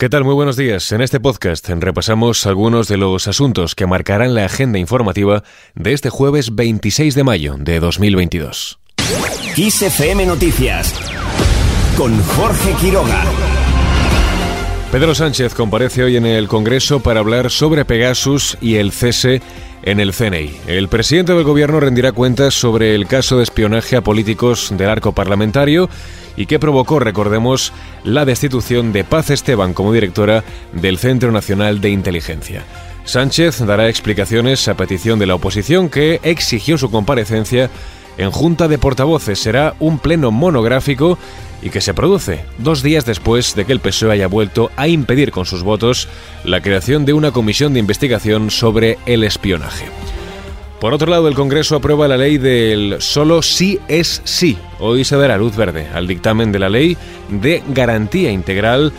¿Qué tal? Muy buenos días. En este podcast repasamos algunos de los asuntos que marcarán la agenda informativa de este jueves 26 de mayo de 2022. XFM Noticias con Jorge Quiroga. Pedro Sánchez comparece hoy en el Congreso para hablar sobre Pegasus y el cese en el CNI. El presidente del gobierno rendirá cuentas sobre el caso de espionaje a políticos del arco parlamentario y que provocó, recordemos, la destitución de Paz Esteban como directora del Centro Nacional de Inteligencia. Sánchez dará explicaciones a petición de la oposición que exigió su comparecencia en Junta de Portavoces. Será un pleno monográfico y que se produce dos días después de que el PSOE haya vuelto a impedir con sus votos la creación de una comisión de investigación sobre el espionaje. Por otro lado, el Congreso aprueba la ley del solo sí es sí. Hoy se dará luz verde al dictamen de la ley de garantía integral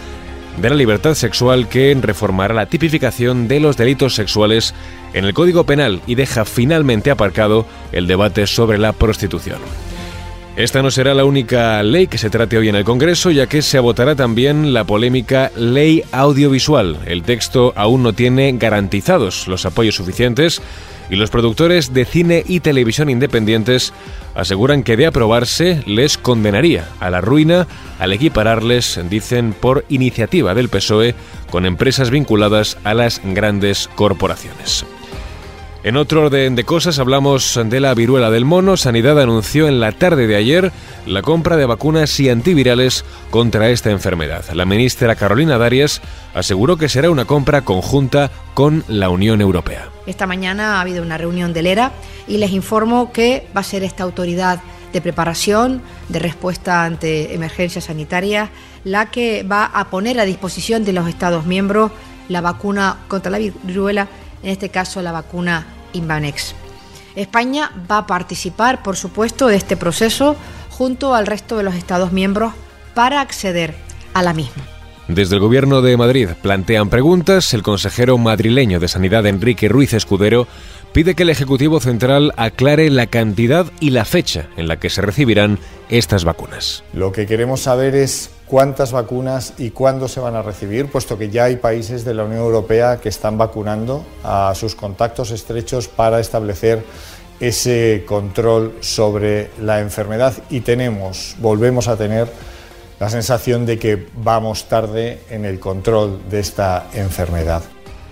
de la libertad sexual que reformará la tipificación de los delitos sexuales en el Código Penal y deja finalmente aparcado el debate sobre la prostitución. Esta no será la única ley que se trate hoy en el Congreso, ya que se votará también la polémica Ley Audiovisual. El texto aún no tiene garantizados los apoyos suficientes y los productores de cine y televisión independientes aseguran que de aprobarse les condenaría a la ruina al equipararles, dicen, por iniciativa del PSOE con empresas vinculadas a las grandes corporaciones. En otro orden de cosas hablamos de la viruela del mono. Sanidad anunció en la tarde de ayer la compra de vacunas y antivirales contra esta enfermedad. La ministra Carolina Darias aseguró que será una compra conjunta con la Unión Europea. Esta mañana ha habido una reunión del ERA y les informo que va a ser esta autoridad de preparación, de respuesta ante emergencias sanitarias, la que va a poner a disposición de los Estados miembros la vacuna contra la viruela en este caso la vacuna Invanex. España va a participar, por supuesto, de este proceso junto al resto de los Estados miembros para acceder a la misma. Desde el Gobierno de Madrid plantean preguntas. El consejero madrileño de Sanidad, Enrique Ruiz Escudero, pide que el Ejecutivo Central aclare la cantidad y la fecha en la que se recibirán estas vacunas. Lo que queremos saber es cuántas vacunas y cuándo se van a recibir, puesto que ya hay países de la Unión Europea que están vacunando a sus contactos estrechos para establecer ese control sobre la enfermedad y tenemos, volvemos a tener la sensación de que vamos tarde en el control de esta enfermedad.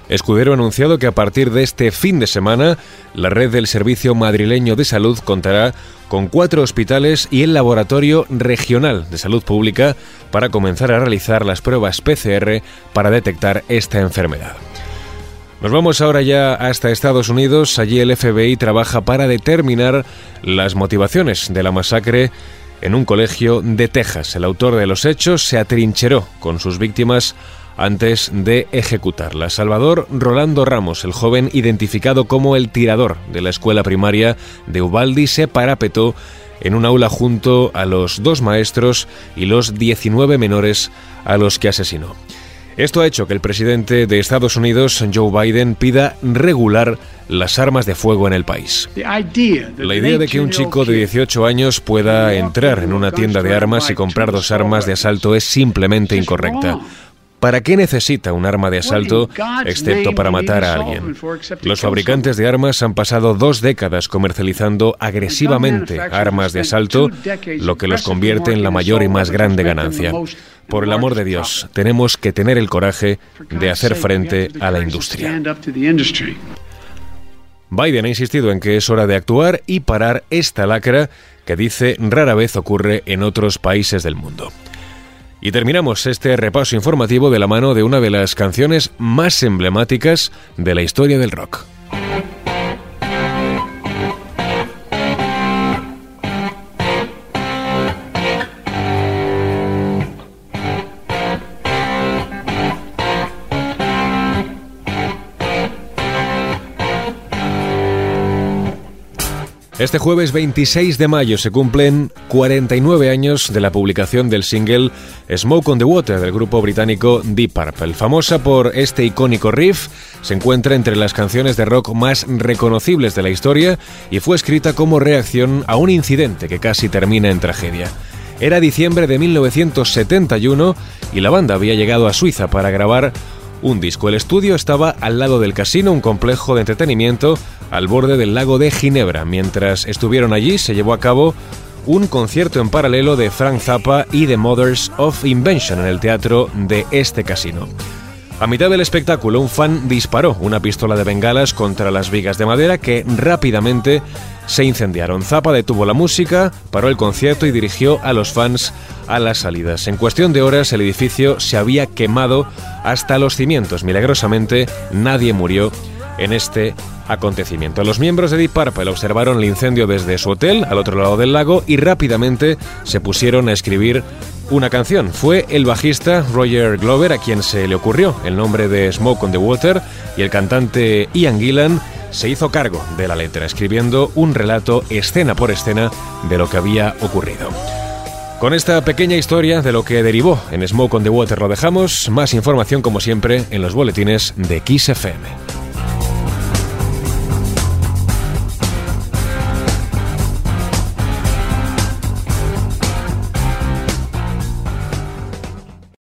Escudero ha anunciado que a partir de este fin de semana, la red del Servicio Madrileño de Salud contará con cuatro hospitales y el Laboratorio Regional de Salud Pública para comenzar a realizar las pruebas PCR para detectar esta enfermedad. Nos vamos ahora ya hasta Estados Unidos. Allí el FBI trabaja para determinar las motivaciones de la masacre en un colegio de Texas. El autor de los hechos se atrincheró con sus víctimas antes de ejecutarla. Salvador Rolando Ramos, el joven identificado como el tirador de la escuela primaria de Ubaldi, se parapetó en un aula junto a los dos maestros y los 19 menores a los que asesinó. Esto ha hecho que el presidente de Estados Unidos, Joe Biden, pida regular las armas de fuego en el país. La idea de que un chico de 18 años pueda entrar en una tienda de armas y comprar dos armas de asalto es simplemente incorrecta. ¿Para qué necesita un arma de asalto excepto para matar a alguien? Los fabricantes de armas han pasado dos décadas comercializando agresivamente armas de asalto, lo que los convierte en la mayor y más grande ganancia. Por el amor de Dios, tenemos que tener el coraje de hacer frente a la industria. Biden ha insistido en que es hora de actuar y parar esta lacra que dice rara vez ocurre en otros países del mundo. Y terminamos este repaso informativo de la mano de una de las canciones más emblemáticas de la historia del rock. Este jueves 26 de mayo se cumplen 49 años de la publicación del single Smoke on the Water del grupo británico Deep Purple. Famosa por este icónico riff, se encuentra entre las canciones de rock más reconocibles de la historia y fue escrita como reacción a un incidente que casi termina en tragedia. Era diciembre de 1971 y la banda había llegado a Suiza para grabar un disco. El estudio estaba al lado del casino, un complejo de entretenimiento al borde del lago de Ginebra. Mientras estuvieron allí se llevó a cabo un concierto en paralelo de Frank Zappa y The Mothers of Invention en el teatro de este casino. A mitad del espectáculo, un fan disparó una pistola de bengalas contra las vigas de madera que rápidamente se incendiaron. Zappa detuvo la música, paró el concierto y dirigió a los fans a las salidas. En cuestión de horas, el edificio se había quemado hasta los cimientos. Milagrosamente, nadie murió en este acontecimiento. Los miembros de Deep Purple observaron el incendio desde su hotel al otro lado del lago y rápidamente se pusieron a escribir una canción. Fue el bajista Roger Glover a quien se le ocurrió el nombre de Smoke on the Water y el cantante Ian Gillan se hizo cargo de la letra, escribiendo un relato escena por escena de lo que había ocurrido. Con esta pequeña historia de lo que derivó en Smoke on the Water lo dejamos. Más información como siempre en los boletines de Kiss FM.